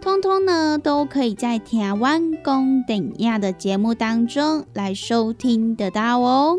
通通呢，都可以在台湾公等亚的节目当中来收听得到哦。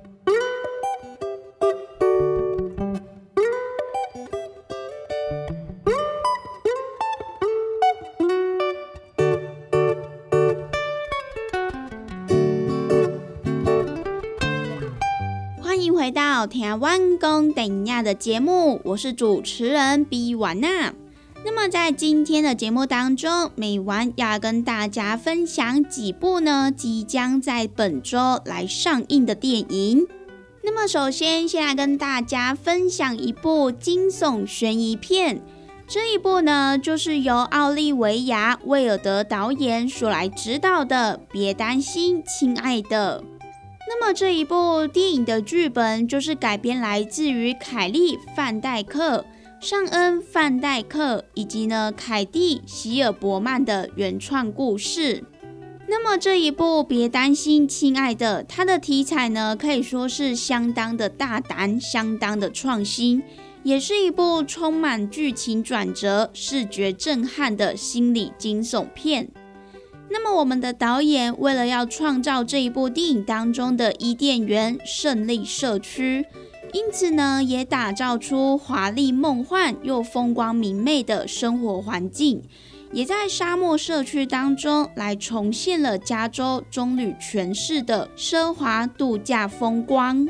回到台湾公等亚的节目，我是主持人 B 婉娜。那么在今天的节目当中，美晚要跟大家分享几部呢即将在本周来上映的电影。那么首先先来跟大家分享一部惊悚悬疑片，这一部呢就是由奥利维亚·威尔德导演所来指导的。别担心，亲爱的。那么这一部电影的剧本就是改编来自于凯利·范戴克、尚恩·范戴克以及呢凯蒂·希尔伯曼的原创故事。那么这一部别担心，亲爱的，它的题材呢可以说是相当的大胆，相当的创新，也是一部充满剧情转折、视觉震撼的心理惊悚片。那么，我们的导演为了要创造这一部电影当中的伊甸园胜利社区，因此呢，也打造出华丽梦幻又风光明媚的生活环境，也在沙漠社区当中来重现了加州棕榈泉市的奢华度假风光。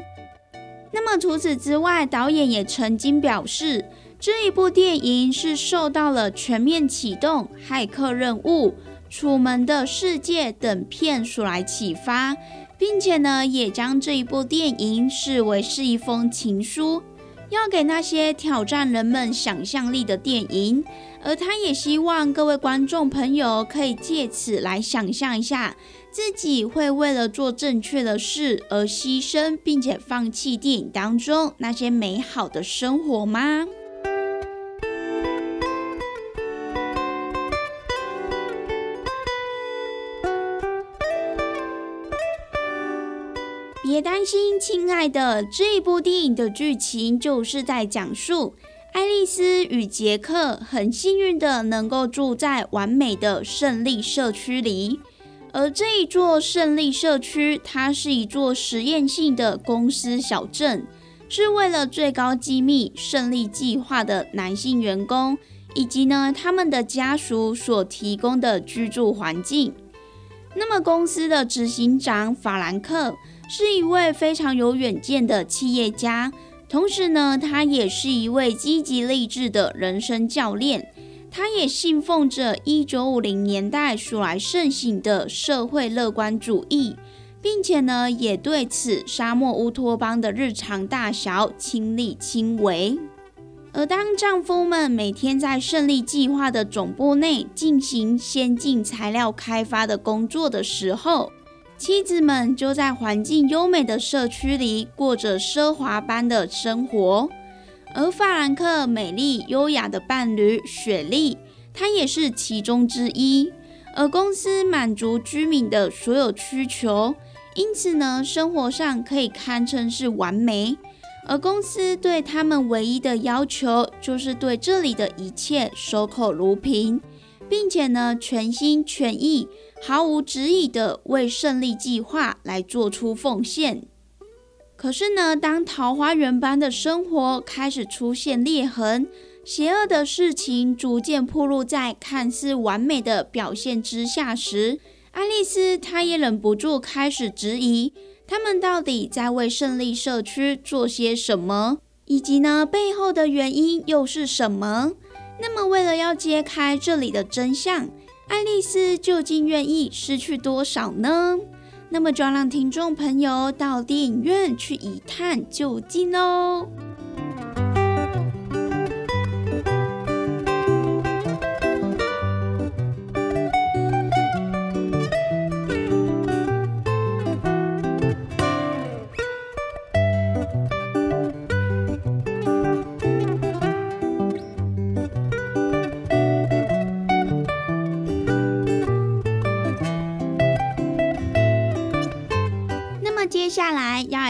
那么，除此之外，导演也曾经表示，这一部电影是受到了《全面启动》《骇客任务》。《楚门的世界》等片所来启发，并且呢，也将这一部电影视为是一封情书，要给那些挑战人们想象力的电影。而他也希望各位观众朋友可以借此来想象一下，自己会为了做正确的事而牺牲，并且放弃电影当中那些美好的生活吗？别担心，亲爱的。这部电影的剧情就是在讲述爱丽丝与杰克很幸运的能够住在完美的胜利社区里，而这一座胜利社区，它是一座实验性的公司小镇，是为了最高机密胜利计划的男性员工以及呢他们的家属所提供的居住环境。那么，公司的执行长法兰克。是一位非常有远见的企业家，同时呢，他也是一位积极励志的人生教练。他也信奉着一九五零年代所来盛行的社会乐观主义，并且呢，也对此沙漠乌托邦的日常大小亲力亲为。而当丈夫们每天在胜利计划的总部内进行先进材料开发的工作的时候，妻子们就在环境优美的社区里过着奢华般的生活，而法兰克美丽优雅的伴侣雪莉，她也是其中之一。而公司满足居民的所有需求，因此呢，生活上可以堪称是完美。而公司对他们唯一的要求，就是对这里的一切守口如瓶，并且呢，全心全意、毫无质疑的为胜利计划来做出奉献。可是呢，当桃花源般的生活开始出现裂痕，邪恶的事情逐渐暴露在看似完美的表现之下时，爱丽丝她也忍不住开始质疑，他们到底在为胜利社区做些什么，以及呢背后的原因又是什么？那么，为了要揭开这里的真相，爱丽丝究竟愿意失去多少呢？那么就让听众朋友到电影院去一探究竟喽。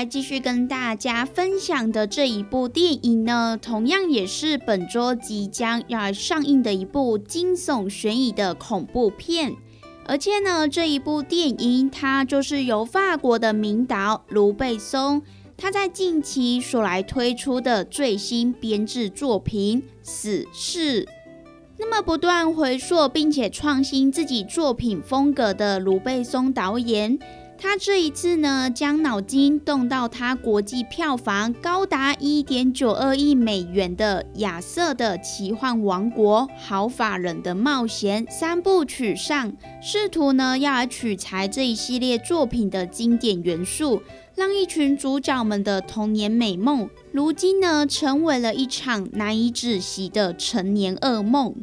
继续跟大家分享的这一部电影呢，同样也是本周即将要上映的一部惊悚悬疑的恐怖片。而且呢，这一部电影它就是由法国的名导卢贝松他在近期所来推出的最新编制作品《死侍》。那么不断回溯并且创新自己作品风格的卢贝松导演。他这一次呢，将脑筋动到他国际票房高达一点九二亿美元的《亚瑟的奇幻王国：好法人的冒险》三部曲上，试图呢要来取材这一系列作品的经典元素，让一群主角们的童年美梦，如今呢成为了一场难以止息的成年噩梦。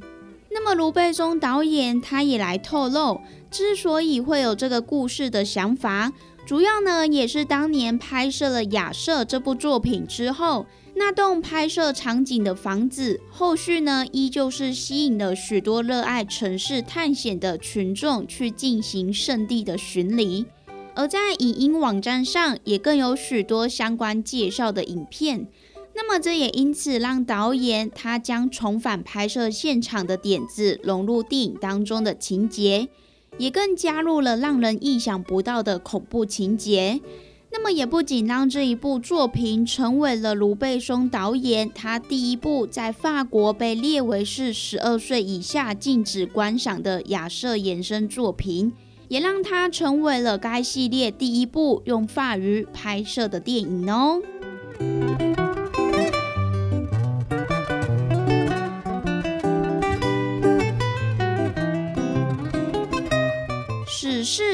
那么卢贝松导演他也来透露。之所以会有这个故事的想法，主要呢也是当年拍摄了《亚瑟》这部作品之后，那栋拍摄场景的房子，后续呢依旧是吸引了许多热爱城市探险的群众去进行圣地的巡礼，而在影音网站上也更有许多相关介绍的影片。那么这也因此让导演他将重返拍摄现场的点子融入电影当中的情节。也更加入了让人意想不到的恐怖情节。那么，也不仅让这一部作品成为了卢贝松导演他第一部在法国被列为是十二岁以下禁止观赏的亚瑟衍生作品，也让他成为了该系列第一部用法语拍摄的电影哦。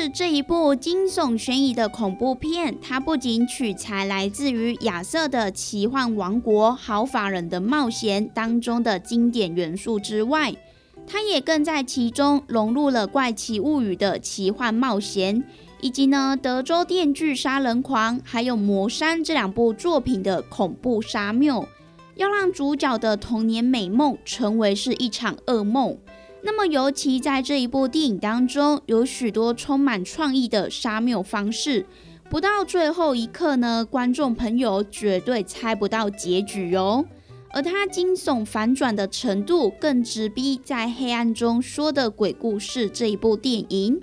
这一部惊悚悬疑的恐怖片，它不仅取材来自于亚瑟的奇幻王国、好法人的冒险当中的经典元素之外，它也更在其中融入了怪奇物语的奇幻冒险，以及呢德州电锯杀人狂还有魔山这两部作品的恐怖杀谬，要让主角的童年美梦成为是一场噩梦。那么，尤其在这一部电影当中，有许多充满创意的杀谬方式，不到最后一刻呢，观众朋友绝对猜不到结局哦。而它惊悚反转的程度，更直逼在黑暗中说的鬼故事这一部电影。《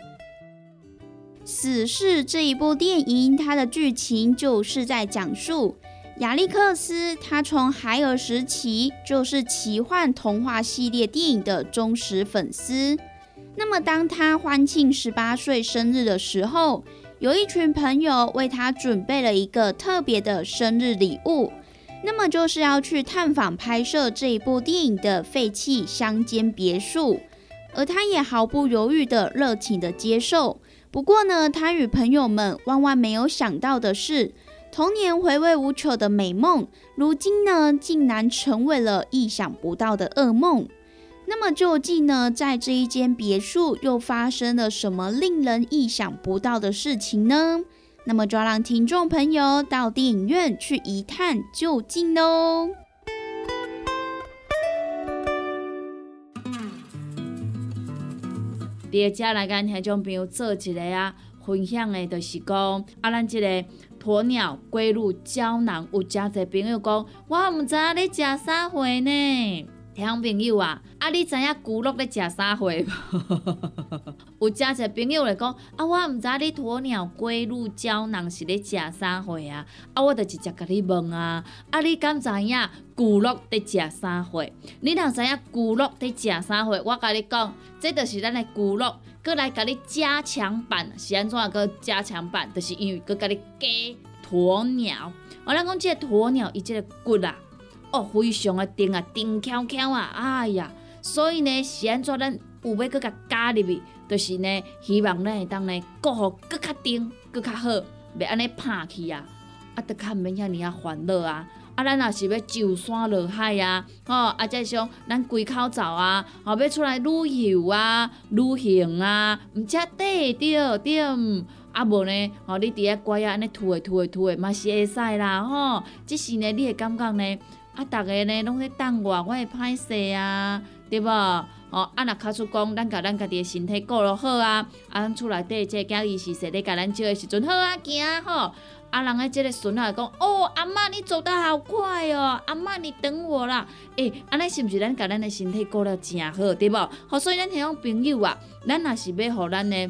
死侍》这一部电影，它的剧情就是在讲述。亚历克斯，他从孩儿时期就是奇幻童话系列电影的忠实粉丝。那么，当他欢庆十八岁生日的时候，有一群朋友为他准备了一个特别的生日礼物，那么就是要去探访拍摄这一部电影的废弃乡间别墅。而他也毫不犹豫的热情的接受。不过呢，他与朋友们万万没有想到的是。童年回味无穷的美梦，如今呢，竟然成为了意想不到的噩梦。那么究竟呢，在这一间别墅又发生了什么令人意想不到的事情呢？那么就让听众朋友到电影院去一探究竟喽。别家来间，听众朋友做一个啊。分享的，就是讲啊，咱即个鸵鸟龟乳胶囊，有诚侪朋友讲，我毋知影你食啥货呢？听朋友啊，啊，你知影骨碌咧食啥货无？有诚侪朋友来讲，啊，我毋知你鸵鸟龟乳胶囊是咧食啥货啊？啊，我就直接甲你问啊，啊，你敢知影骨碌伫食啥货？你若知影骨碌伫食啥货，我甲你讲，这就是咱的骨碌，过来甲你加强版，是安怎个加强版？就是因为佮甲你加鸵鸟。我咱讲即个鸵鸟，伊即个骨啊。哦，非常的甜啊，甜翘翘啊，哎呀！所以呢，是安怎咱有要搁甲加入去，就是呢，希望咱会当呢，过好搁较甜，搁较好，袂安尼拍去啊，啊，得较毋免遐尔啊烦恼啊！啊，咱若是要上山落海啊，吼，啊，再像咱归口走啊，吼，要出来旅游啊、旅行啊，毋则对着对，啊无呢，吼，你伫遐乖啊，安尼吐诶吐诶吐诶，嘛是会使啦，吼，即是呢，你会感觉呢？啊，逐个呢拢咧等我，我会歹势啊，对无？哦，啊，若卡出讲，咱甲咱家己的身体顾落好啊，啊，咱厝内底即个囝儿是说咧，甲咱照的时阵好啊，行吼。啊，人诶，即个孙仔讲，哦，阿嬷你走得好快哦，阿嬷你等我啦。诶，安尼是毋是咱甲咱诶身体顾了诚好，对无？好，所以咱迄种朋友啊，咱若是要互咱诶。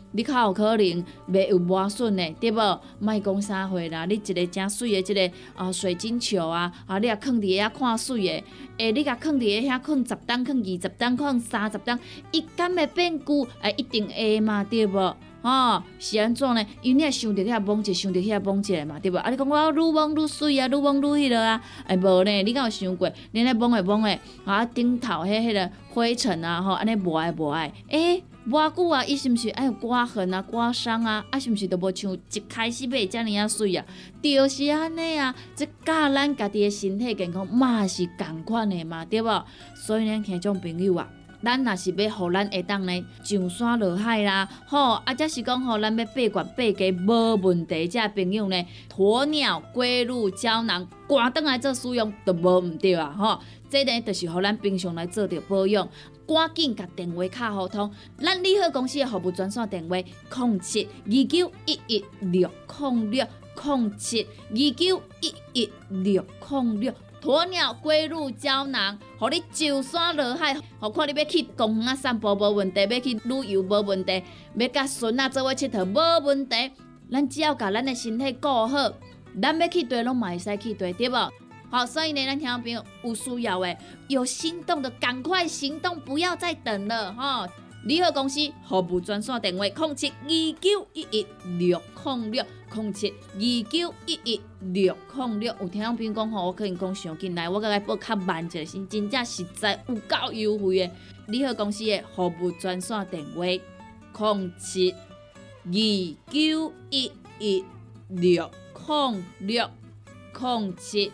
你较有可能袂有磨损的，对无？莫讲啥货啦，你一个正水的，即个啊水晶球啊，啊你啊放伫遐看水的，诶，你甲放伫遐放十担，放二十担，放三十担，伊敢会变旧？诶，一定会嘛，对无？吼，是安怎呢？因为你也想着遐摸者，想着遐摸者嘛，对无？啊，你讲我愈摸愈水啊，愈摸愈迄落啊，诶，无呢？你敢有想过？你咧摸诶摸诶，啊顶头迄迄个灰尘啊，吼，安尼无爱无爱，诶。偌久啊，伊是毋是爱有刮痕啊、刮伤啊？啊，是毋是都无像一开始买遮尔啊水啊？就是安尼啊，即教咱家己的身体健康嘛是共款的嘛，对无？所以呢，听种朋友啊，咱若是要互咱会当呢上山落海啦，吼，啊，则是讲吼，咱要八罐八家无问题，遮朋友呢，鸵鸟龟乳胶囊，赶倒来做使用都无毋对啊，吼，这呢就是互咱平常来做着保养。赶紧甲电话卡互通，咱利好公司的服务专线电话：零七二九一一六零六零七二九一一六零六。鸵鸟龟乳胶囊，互你上山落海，何况你要去公园散步无问题，要去旅游无问题，要甲孙仔做伙佚佗无问题。咱只要甲咱的身体顾好，咱要去对拢嘛会使去对，对无？好，所以呢，咱听众朋友有需要诶，有心动的赶快行动，不要再等了哈！联合公司服务专线电话：零七二九一一六零六零七二九一一六零六。有听众朋友讲吼，我可能讲上进来，我甲来报较慢一，真正实在有够优惠诶！联合公司的服务专线电话：零七二九一一六零六零七。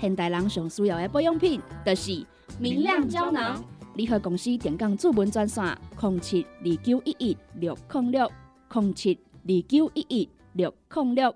现代人上需要的保养品，就是明亮胶囊。联合公司电讲主文专线：零七二九一一六零六零七二九一一六零六。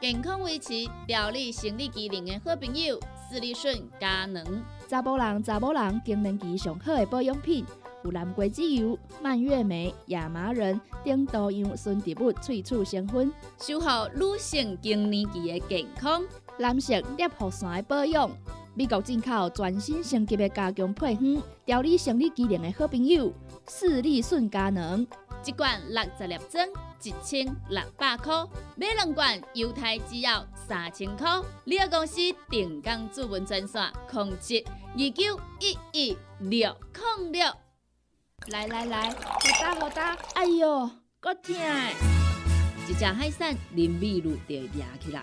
健康维持、调理生理机能的好朋友——斯利顺佳能。查甫人、查某人更年期上好的保养品，有蓝桂枝油、蔓越莓、亚麻仁等多样纯植物萃取成分，守护女性更年期的健康。蓝色裂护伞的保养，美国进口全新升级的加强配方，调理生理机能的好朋友——视力顺佳能。一罐六十粒装，一千六百块；买两罐，犹太只要三千块。你个公司定岗主文专线：控制二九一一六零六。来来来，好哒好哒！哎哟，够痛！一只海扇淋雨露就压起来，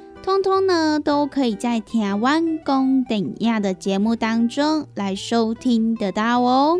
通通呢都可以在台湾公等亚的节目当中来收听得到哦。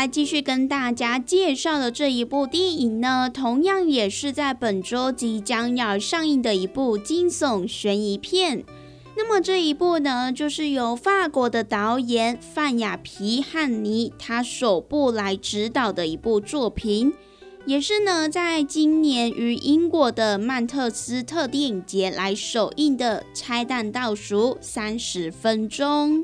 来继续跟大家介绍的这一部电影呢，同样也是在本周即将要上映的一部惊悚悬疑片。那么这一部呢，就是由法国的导演范雅皮汉尼他首部来指导的一部作品，也是呢在今年于英国的曼特斯特电影节来首映的《拆弹倒数三十分钟》。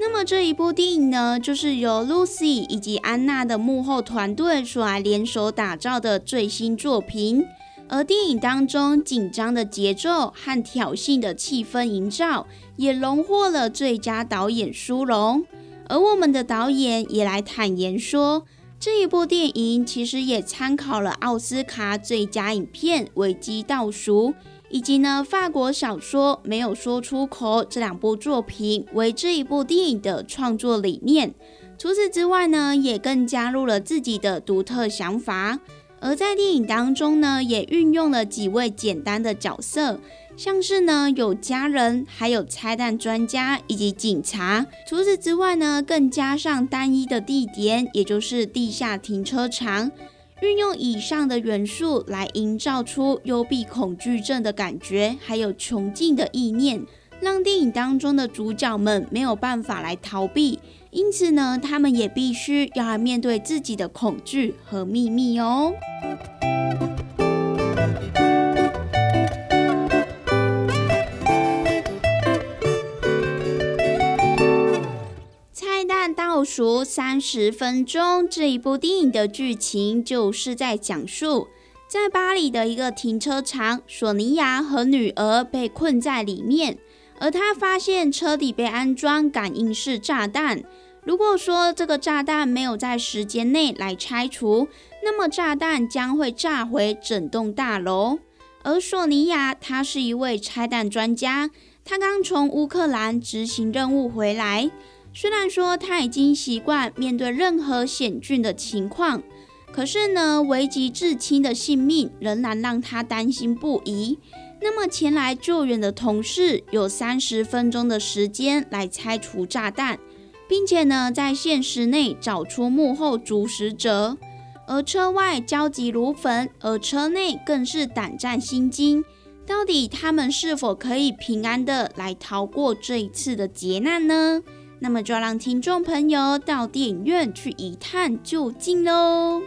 那么这一部电影呢，就是由 Lucy 以及安娜的幕后团队所来联手打造的最新作品。而电影当中紧张的节奏和挑衅的气氛营造，也荣获了最佳导演殊荣。而我们的导演也来坦言说，这一部电影其实也参考了奥斯卡最佳影片《危机倒数》。以及呢，法国小说没有说出口这两部作品为这一部电影的创作理念。除此之外呢，也更加入了自己的独特想法。而在电影当中呢，也运用了几位简单的角色，像是呢有家人，还有拆弹专家以及警察。除此之外呢，更加上单一的地点，也就是地下停车场。运用以上的元素来营造出幽闭恐惧症的感觉，还有穷尽的意念，让电影当中的主角们没有办法来逃避，因此呢，他们也必须要来面对自己的恐惧和秘密哦。倒数三十分钟，这一部电影的剧情就是在讲述，在巴黎的一个停车场，索尼娅和女儿被困在里面，而她发现车底被安装感应式炸弹。如果说这个炸弹没有在时间内来拆除，那么炸弹将会炸毁整栋大楼。而索尼娅，他是一位拆弹专家，他刚从乌克兰执行任务回来。虽然说他已经习惯面对任何险峻的情况，可是呢，危及至亲的性命仍然让他担心不已。那么前来救援的同事有三十分钟的时间来拆除炸弹，并且呢，在限时内找出幕后主使者。而车外焦急如焚，而车内更是胆战心惊。到底他们是否可以平安的来逃过这一次的劫难呢？那么就让听众朋友到电影院去一探究竟喽！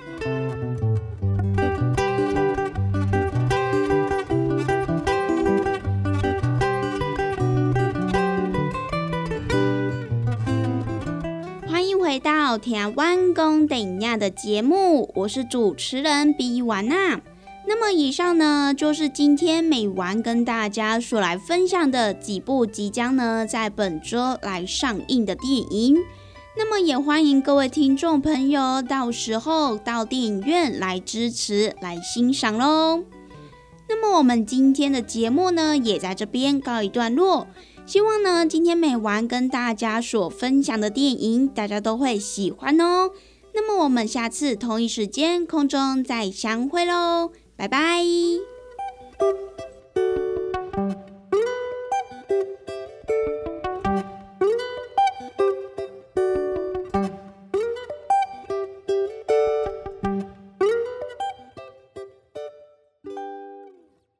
回到听完工等亚的节目，我是主持人比完娜。那么以上呢，就是今天美完跟大家所来分享的几部即将呢在本周来上映的电影。那么也欢迎各位听众朋友到时候到电影院来支持、来欣赏喽。那么我们今天的节目呢，也在这边告一段落。希望呢，今天美完跟大家所分享的电影，大家都会喜欢哦。那么我们下次同一时间空中再相会喽，拜拜。